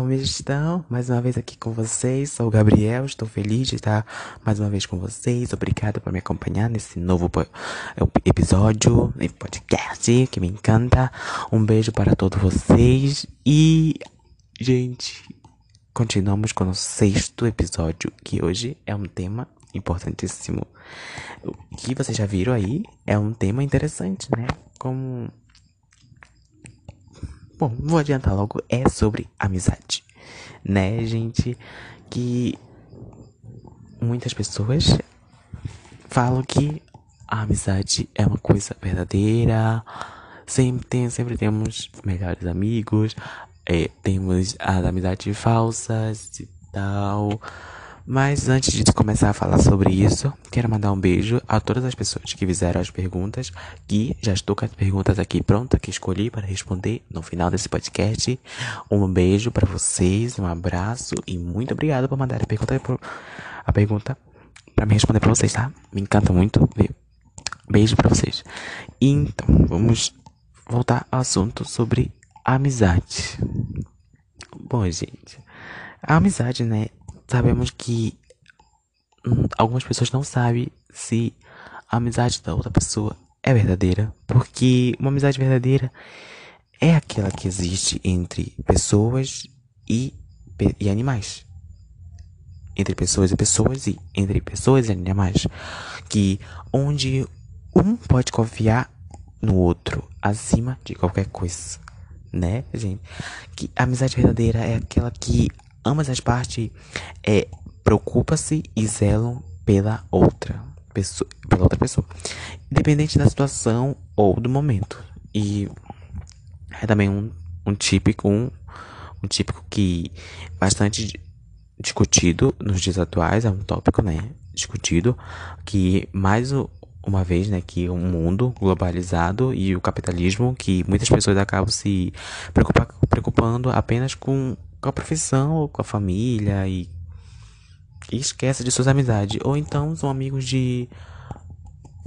como estão? Mais uma vez aqui com vocês, sou o Gabriel, estou feliz de estar mais uma vez com vocês. Obrigado por me acompanhar nesse novo episódio, podcast que me encanta. Um beijo para todos vocês e, gente, continuamos com o sexto episódio, que hoje é um tema importantíssimo. O que vocês já viram aí é um tema interessante, né? Como Bom, vou adiantar logo, é sobre amizade. Né, gente? Que muitas pessoas falam que a amizade é uma coisa verdadeira. Sempre, tem, sempre temos melhores amigos. É, temos as amizades falsas e tal. Mas antes de começar a falar sobre isso, quero mandar um beijo a todas as pessoas que fizeram as perguntas, que já estou com as perguntas aqui prontas que escolhi para responder no final desse podcast. Um beijo para vocês, um abraço e muito obrigado por mandar a pergunta a pergunta para me responder para vocês, tá? Me encanta muito? Beijo para vocês. Então, vamos voltar ao assunto sobre amizade. Bom, gente, a amizade, né, sabemos que hum, algumas pessoas não sabem se a amizade da outra pessoa é verdadeira, porque uma amizade verdadeira é aquela que existe entre pessoas e, e animais. Entre pessoas e pessoas e entre pessoas e animais. Que onde um pode confiar no outro acima de qualquer coisa. Né, gente? Que a amizade verdadeira é aquela que ambas as partes é, preocupa-se e zelam pela outra pessoa, pela outra pessoa, independente da situação ou do momento. E é também um, um típico um, um típico que bastante discutido nos dias atuais, é um tópico, né, discutido, que mais uma vez, né, que o um mundo globalizado e o capitalismo, que muitas pessoas acabam se preocupa, preocupando apenas com com a profissão ou com a família e, e esquece de suas amizades. Ou então são amigos de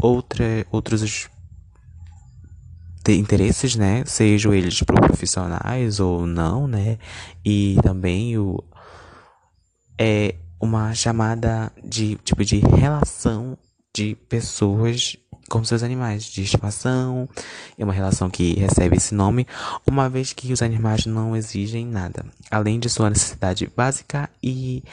outra, outros interesses, né? Sejam eles profissionais ou não, né? E também o é uma chamada de tipo de relação de pessoas com seus animais de estimação. É uma relação que recebe esse nome, uma vez que os animais não exigem nada, além de sua necessidade básica e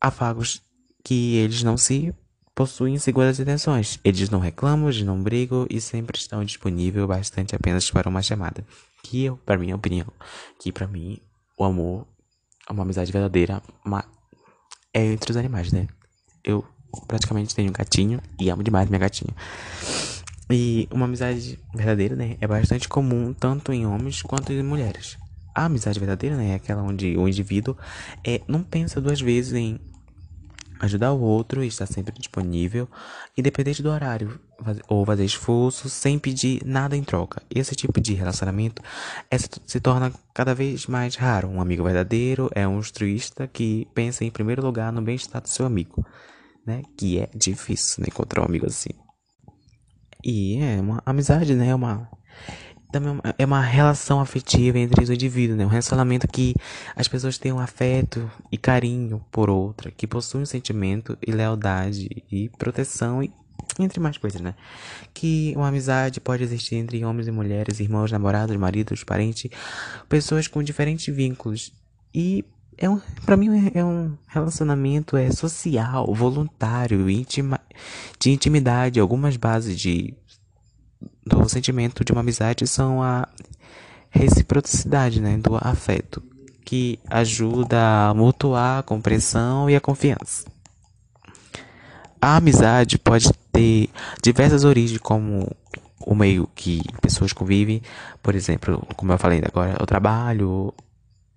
afagos que eles não se possuem seguras intenções. Eles não reclamam, eles não brigam e sempre estão disponíveis bastante apenas para uma chamada. Que eu, para minha opinião, que para mim o amor, uma amizade verdadeira, uma, é entre os animais, né? Eu praticamente tenho um gatinho e amo demais minha gatinha. E uma amizade verdadeira, né, é bastante comum tanto em homens quanto em mulheres. A amizade verdadeira, né, é aquela onde o indivíduo é, não pensa duas vezes em ajudar o outro e estar sempre disponível, independente do horário, ou fazer esforço sem pedir nada em troca. Esse tipo de relacionamento é, se torna cada vez mais raro. Um amigo verdadeiro é um altruísta que pensa em primeiro lugar no bem-estar do seu amigo né? Que é difícil né, encontrar um amigo assim. E é uma amizade, né? É uma também é uma relação afetiva entre os indivíduos, né? Um relacionamento que as pessoas têm um afeto e carinho por outra, que possuem um sentimento e lealdade e proteção e entre mais coisas, né? Que uma amizade pode existir entre homens e mulheres, irmãos, namorados, maridos, parentes, pessoas com diferentes vínculos e é um, para mim é um relacionamento é social, voluntário, intima, de intimidade. Algumas bases de do sentimento de uma amizade são a reciprocidade, né, do afeto, que ajuda a mutuar a compreensão e a confiança. A amizade pode ter diversas origens, como o meio que pessoas convivem, por exemplo, como eu falei agora, o trabalho,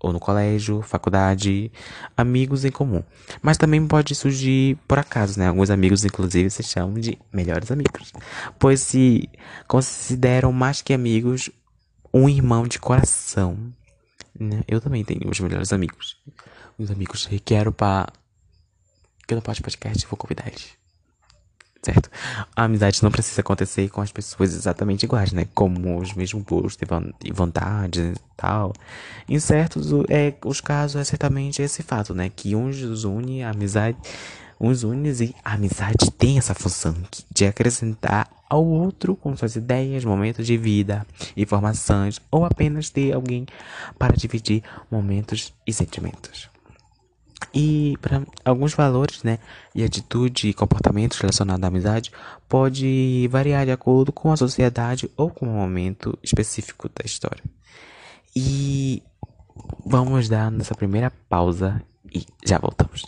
ou no colégio, faculdade, amigos em comum. Mas também pode surgir por acaso, né? Alguns amigos, inclusive, se chamam de melhores amigos, pois se consideram mais que amigos um irmão de coração. Né? Eu também tenho os melhores amigos. Os amigos que quero para que eu não posso podcast, vou convidar eles. Certo? A amizade não precisa acontecer com as pessoas exatamente iguais, né? Como os mesmos gostos e vontades e tal. Em certos é, os casos é certamente esse fato, né? Que uns os une a amizade, uns une e a amizade tem essa função de acrescentar ao outro com suas ideias, momentos de vida, informações ou apenas ter alguém para dividir momentos e sentimentos. E para alguns valores, né, e atitude e comportamentos relacionados à amizade pode variar de acordo com a sociedade ou com o momento específico da história. E vamos dar nossa primeira pausa e já voltamos.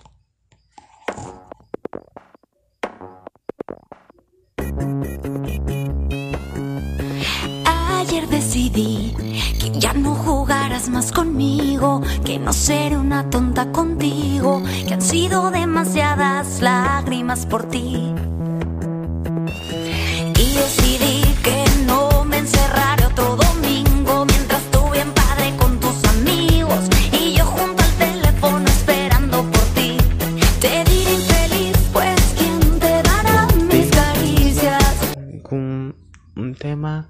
Más conmigo, que no seré una tonta contigo, que han sido demasiadas lágrimas por ti. Y decidí que no me encerraré otro domingo mientras tú bien padre con tus amigos y yo junto al teléfono esperando por ti. Te diré infeliz, pues quién te dará mis caricias. Com um tema,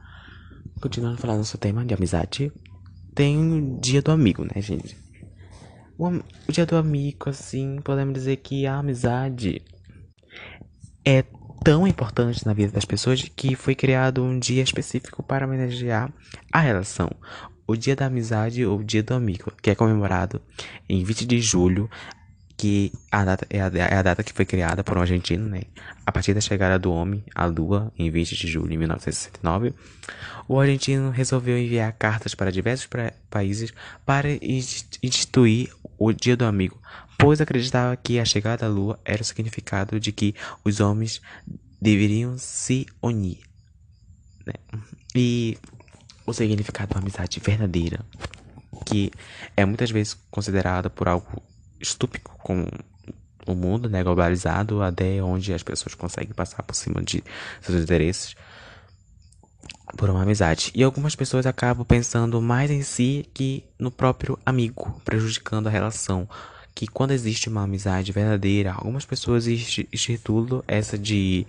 continuando falando sobre o tema de amizade, tem o dia do amigo, né, gente? O, o dia do amigo, assim, podemos dizer que a amizade é tão importante na vida das pessoas que foi criado um dia específico para homenagear a relação. O dia da amizade ou o dia do amigo, que é comemorado em 20 de julho, que a data, é, a, é a data que foi criada por um argentino, né? A partir da chegada do homem à Lua, em 20 de julho de 1969, o argentino resolveu enviar cartas para diversos países para inst- instituir o Dia do Amigo, pois acreditava que a chegada à Lua era o significado de que os homens deveriam se unir. né? E o significado da amizade verdadeira, que é muitas vezes considerada por algo estúpido com o mundo né, globalizado, até onde as pessoas conseguem passar por cima de seus interesses por uma amizade. E algumas pessoas acabam pensando mais em si que no próprio amigo, prejudicando a relação. Que quando existe uma amizade verdadeira, algumas pessoas insti- institulam essa de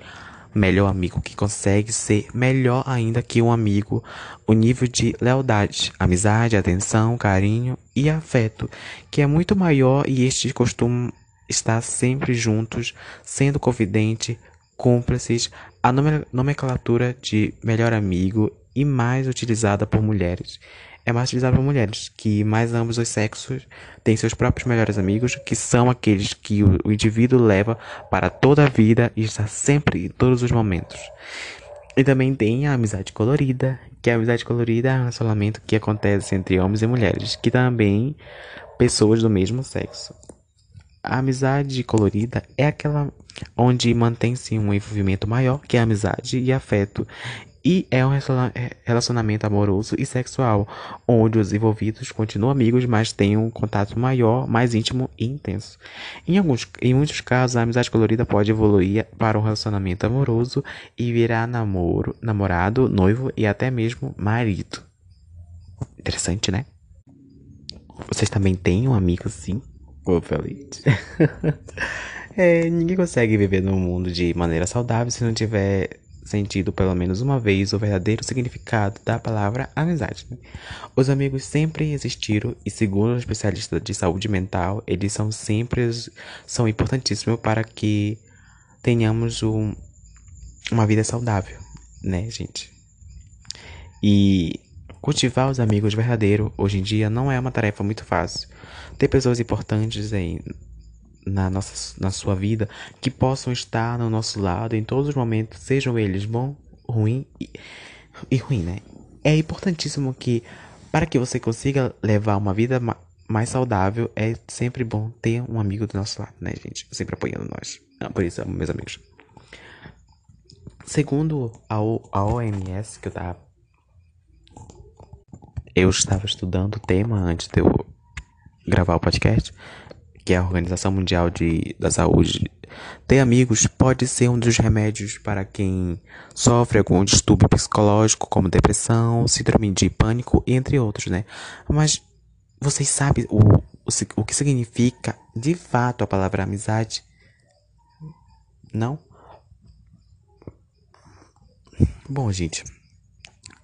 melhor amigo, que consegue ser melhor ainda que um amigo, o nível de lealdade, amizade, atenção, carinho e afeto, que é muito maior e estes costumam estar sempre juntos, sendo confidente, cúmplices, a nome- nomenclatura de melhor amigo e mais utilizada por mulheres. É mais utilizada por mulheres, que mais ambos os sexos têm seus próprios melhores amigos, que são aqueles que o, o indivíduo leva para toda a vida e está sempre em todos os momentos. E também tem a amizade colorida, que a amizade colorida é um relacionamento que acontece entre homens e mulheres, que também pessoas do mesmo sexo. A amizade colorida é aquela onde mantém-se um envolvimento maior que a amizade e afeto. E é um é, relacionamento amoroso e sexual, onde os envolvidos continuam amigos, mas têm um contato maior, mais íntimo e intenso. Em, alguns, em muitos casos, a amizade colorida pode evoluir para um relacionamento amoroso e virar namoro, namorado, noivo e até mesmo marido. Interessante, né? Vocês também têm um amigo assim? Ô, Feliz. é, ninguém consegue viver num mundo de maneira saudável se não tiver sentido pelo menos uma vez o verdadeiro significado da palavra amizade. né? Os amigos sempre existiram e, segundo os especialistas de saúde mental, eles são sempre são importantíssimos para que tenhamos um, uma vida saudável, né, gente? E cultivar os amigos verdadeiros hoje em dia não é uma tarefa muito fácil. Ter pessoas importantes em, na, nossa, na sua vida que possam estar no nosso lado em todos os momentos, sejam eles bom, ruim e, e ruim, né? É importantíssimo que para que você consiga levar uma vida ma- mais saudável, é sempre bom ter um amigo do nosso lado, né, gente? Sempre apoiando nós. Ah, por isso, meus amigos. Segundo a, O- a OMS, que eu tava. Eu estava estudando o tema antes de eu gravar o podcast, que é a Organização Mundial de, da Saúde. Ter amigos pode ser um dos remédios para quem sofre algum distúrbio psicológico, como depressão, síndrome de pânico, entre outros, né? Mas vocês sabem o, o, o que significa de fato a palavra amizade? Não? Bom, gente,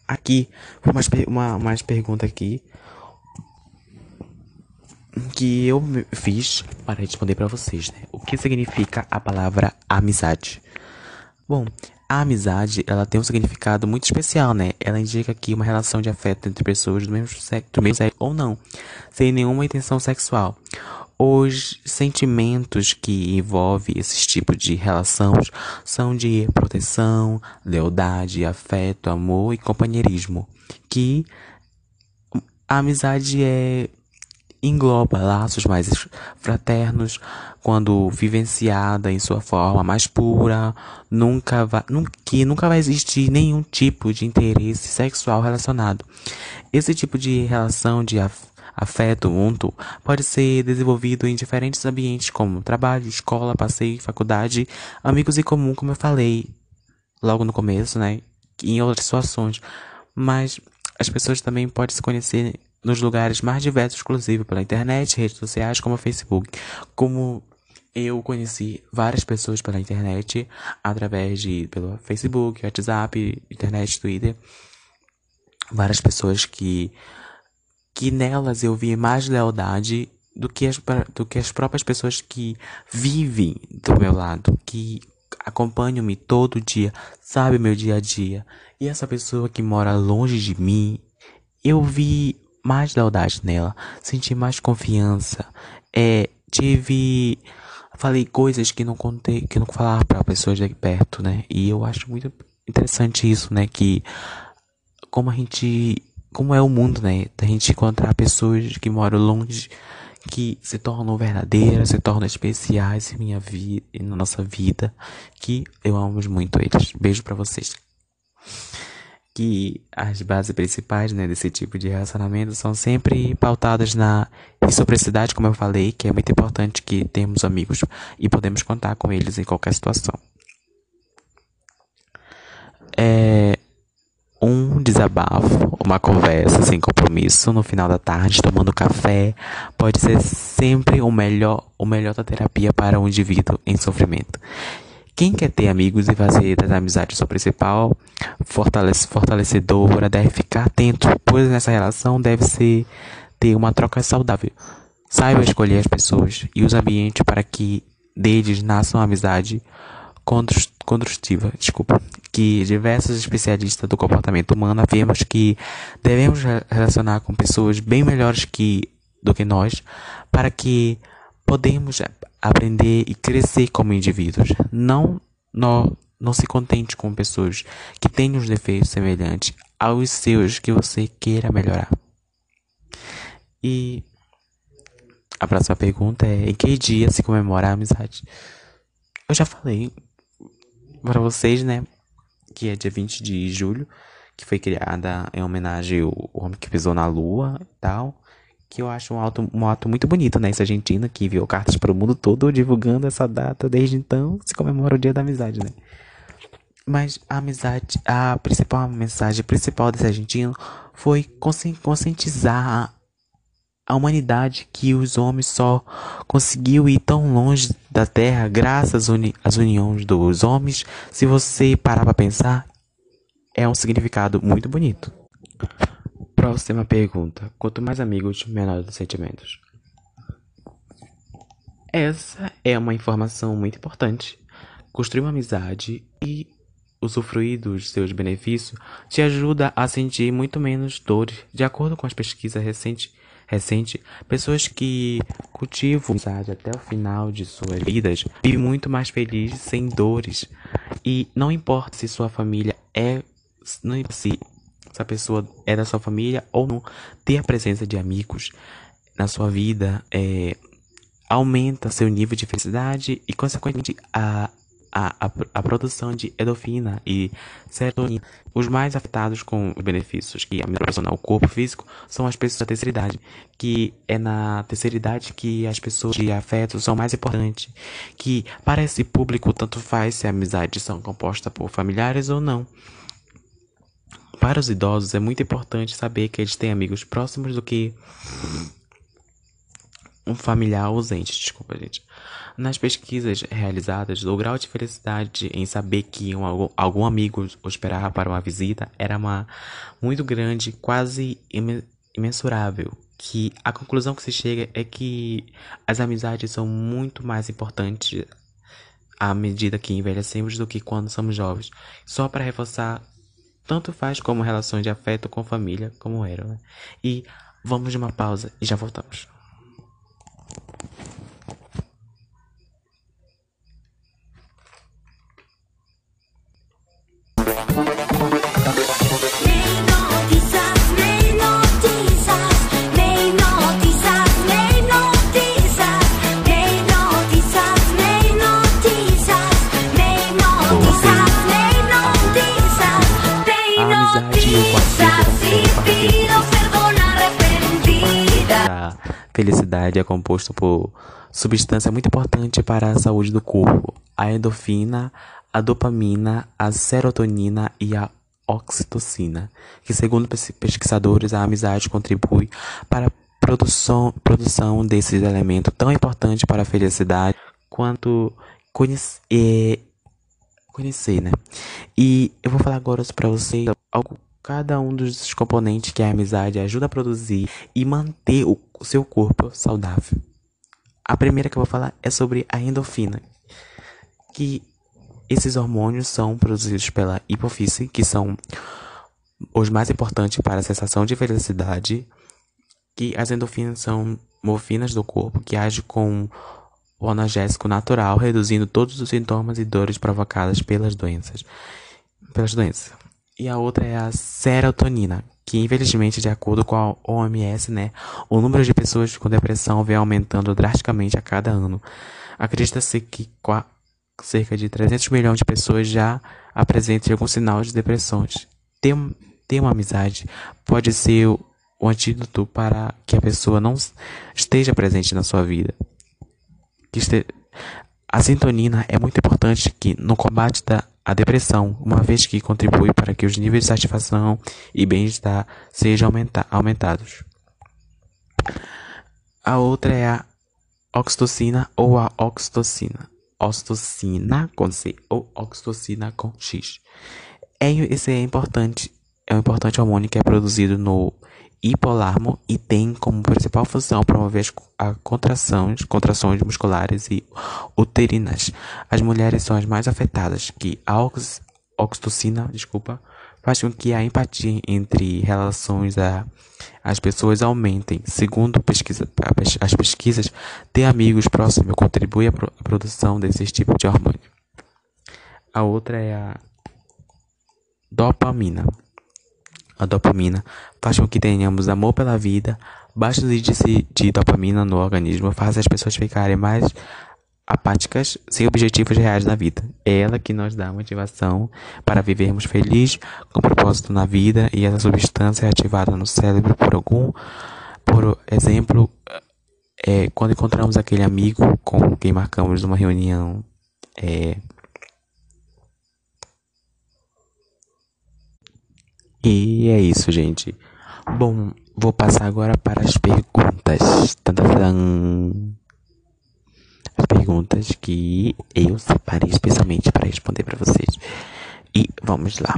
aqui umas, uma, mais pergunta aqui que eu fiz para responder para vocês, né? O que significa a palavra amizade? Bom, a amizade, ela tem um significado muito especial, né? Ela indica aqui uma relação de afeto entre pessoas do mesmo sexo, do mesmo sexo ou não, sem nenhuma intenção sexual. Os sentimentos que envolvem esses tipos de relações são de proteção, lealdade, afeto, amor e companheirismo. Que a amizade é engloba laços mais fraternos quando vivenciada em sua forma mais pura, nunca vai, que nunca vai existir nenhum tipo de interesse sexual relacionado. Esse tipo de relação de afeto mútuo pode ser desenvolvido em diferentes ambientes como trabalho, escola, passeio, faculdade, amigos em comum, como eu falei logo no começo, né? Em outras situações. Mas as pessoas também podem se conhecer nos lugares mais diversos, inclusive pela internet, redes sociais como Facebook. Como eu conheci várias pessoas pela internet, através de pelo Facebook, WhatsApp, internet, Twitter. Várias pessoas que que nelas eu vi mais lealdade do que as, do que as próprias pessoas que vivem do meu lado, que acompanham-me todo dia, sabe meu dia a dia. E essa pessoa que mora longe de mim, eu vi mais lealdade nela, senti mais confiança, é, tive falei coisas que não contei, que não falava para pessoas de perto, né? E eu acho muito interessante isso, né, que como a gente, como é o mundo, né, da gente encontrar pessoas que moram longe que se tornam verdadeiras, se tornam especiais em minha vida, na nossa vida, que eu amo muito eles. Beijo para vocês que as bases principais né, desse tipo de relacionamento são sempre pautadas na reciprocidade, como eu falei, que é muito importante que temos amigos e podemos contar com eles em qualquer situação. É um desabafo, uma conversa sem compromisso no final da tarde, tomando café, pode ser sempre o melhor, o melhor da terapia para um indivíduo em sofrimento. Quem quer ter amigos e fazer das amizades sua principal fortalece, fortalecedora deve ficar atento, pois nessa relação deve ser ter uma troca saudável. Saiba escolher as pessoas e os ambientes para que deles nasça uma amizade construtiva, desculpa, que diversos especialistas do comportamento humano afirmam que devemos relacionar com pessoas bem melhores que do que nós para que podemos aprender e crescer como indivíduos. Não, não, não se contente com pessoas que têm os defeitos semelhantes aos seus que você queira melhorar. E a próxima pergunta é: em que dia se comemora a amizade? Eu já falei para vocês, né? Que é dia 20 de julho, que foi criada em homenagem ao homem que pisou na lua e tal que eu acho um ato, um ato muito bonito, né? Essa Argentina que enviou cartas para o mundo todo divulgando essa data. Desde então se comemora o Dia da Amizade, né? Mas a amizade, a principal mensagem principal desse argentino foi conscientizar a humanidade que os homens só conseguiu ir tão longe da Terra graças às, uni às uniões dos homens. Se você parar para pensar, é um significado muito bonito. Próxima pergunta. Quanto mais amigos, menores os sentimentos. Essa é uma informação muito importante. Construir uma amizade e usufruir dos seus benefícios te ajuda a sentir muito menos dores. De acordo com as pesquisas recentes, recente, pessoas que cultivam amizade até o final de suas vidas vivem muito mais felizes sem dores. E não importa se sua família é se se a pessoa é da sua família ou não, ter a presença de amigos na sua vida é, aumenta seu nível de felicidade e, consequentemente, a, a, a, a produção de endorfina e serotonina. Os mais afetados com os benefícios que a proporciona ao corpo físico são as pessoas da terceira idade, que é na terceira idade que as pessoas de afeto são mais importantes, que para esse público tanto faz se a amizade são composta por familiares ou não. Para os idosos é muito importante saber que eles têm amigos próximos do que um familiar ausente, desculpa, gente. Nas pesquisas realizadas, o grau de felicidade em saber que um, algum amigo esperava para uma visita era uma, muito grande, quase imensurável. Que a conclusão que se chega é que as amizades são muito mais importantes à medida que envelhecemos do que quando somos jovens. Só para reforçar, tanto faz como relações de afeto com família, como eram. Né? E vamos de uma pausa e já voltamos. Felicidade é composto por substância muito importante para a saúde do corpo: a endorfina, a dopamina, a serotonina e a oxitocina, que segundo pesquisadores a amizade contribui para a produção, produção desses elementos tão importantes para a felicidade quanto conhecer, conhecer, né? E eu vou falar agora para vocês algo Cada um dos componentes que a amizade ajuda a produzir e manter o seu corpo saudável. A primeira que eu vou falar é sobre a endorfina, que esses hormônios são produzidos pela hipofise, que são os mais importantes para a sensação de felicidade, que as endorfinas são morfinas do corpo que agem com o analgésico natural, reduzindo todos os sintomas e dores provocadas pelas doenças. Pelas doenças. E a outra é a serotonina, que infelizmente, de acordo com a OMS, né, o número de pessoas com depressão vem aumentando drasticamente a cada ano. Acredita-se que cerca de 300 milhões de pessoas já apresentam algum sinal de depressões. Ter, ter uma amizade pode ser o antídoto para que a pessoa não esteja presente na sua vida. Que este, a sintonina é muito importante que no combate da a depressão, uma vez que contribui para que os níveis de satisfação e bem-estar sejam aumenta aumentados. A outra é a oxitocina ou a oxitocina. Oxitocina com C ou oxitocina com X. É, esse é importante, é um importante hormônio que é produzido no hipolarmo e tem como principal função promover as contrações, contrações musculares e uterinas. As mulheres são as mais afetadas, que a ox, oxitocina, desculpa, faz com que a empatia entre relações a, as pessoas aumentem. Segundo pesquisa, as pesquisas, ter amigos próximos contribui à produção desses tipos de hormônio. A outra é a dopamina. A dopamina faz com que tenhamos amor pela vida. Baixos índices de dopamina no organismo faz as pessoas ficarem mais apáticas, sem objetivos reais na vida. É ela que nos dá motivação para vivermos felizes, com propósito na vida, e essa substância é ativada no cérebro por algum, por exemplo, é, quando encontramos aquele amigo com quem marcamos uma reunião é, E é isso, gente. Bom, vou passar agora para as perguntas. As perguntas que eu separei especialmente para responder para vocês. E vamos lá.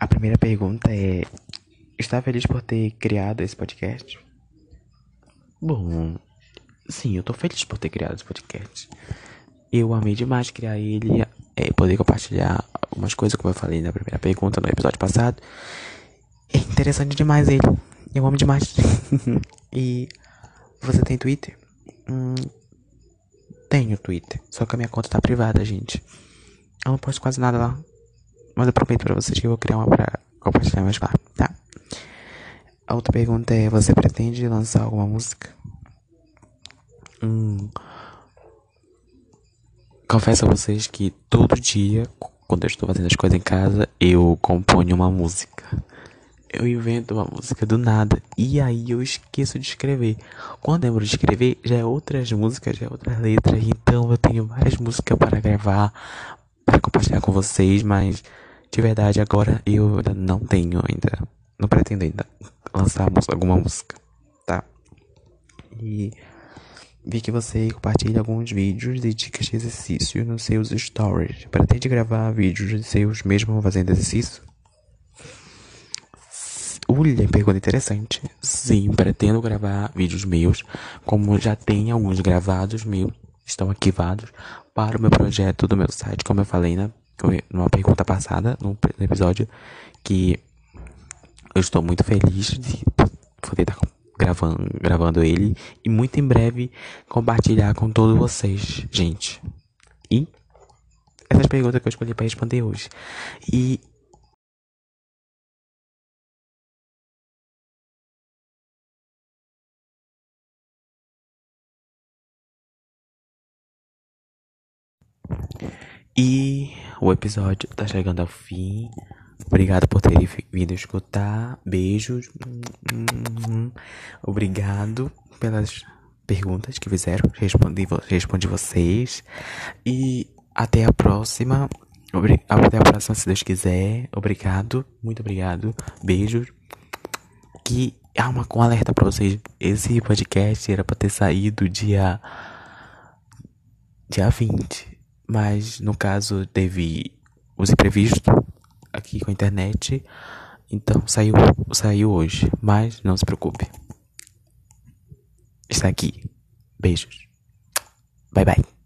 A primeira pergunta é: Está feliz por ter criado esse podcast? Bom, sim, eu tô feliz por ter criado esse podcast. Eu amei demais criar ele, é, poder compartilhar algumas coisas, como eu falei na primeira pergunta no episódio passado. É interessante demais ele. Eu amo demais. e você tem Twitter? Hum, tenho Twitter, só que a minha conta tá privada, gente. Eu não posto quase nada lá. Mas eu prometo pra vocês que eu vou criar uma pra compartilhar mais lá, tá? A outra pergunta é: você pretende lançar alguma música? Hum. Confesso a vocês que todo dia, quando eu estou fazendo as coisas em casa, eu componho uma música. Eu invento uma música do nada e aí eu esqueço de escrever. Quando eu lembro de escrever, já é outras músicas, já é outras letras. Então eu tenho várias músicas para gravar, pra compartilhar com vocês, mas de verdade agora eu não tenho ainda. Não pretendo ainda lançar alguma música, tá? E vi que você compartilha alguns vídeos de dicas de exercício nos seus stories. Pretende gravar vídeos de seus mesmo fazendo exercício? Olha, pergunta interessante. Sim, pretendo gravar vídeos meus, como já tem alguns gravados meus, estão arquivados para o meu projeto do meu site, como eu falei na numa pergunta passada, no episódio, que eu estou muito feliz de poder estar gravando, gravando ele e muito em breve compartilhar com todos vocês, gente. E essas perguntas que eu escolhi para responder hoje. E E o episódio tá chegando ao fim. Obrigado por terem vindo escutar. Beijos. Obrigado pelas perguntas que fizeram. Respondi, respondi vocês. E até a próxima. Até a próxima, se Deus quiser. Obrigado. Muito obrigado. Beijos. Que há com alerta pra vocês. Esse podcast era pra ter saído dia. Dia 20. Mas no caso teve os imprevistos aqui com a internet. Então saiu, saiu hoje. Mas não se preocupe. Está aqui. Beijos. Bye bye.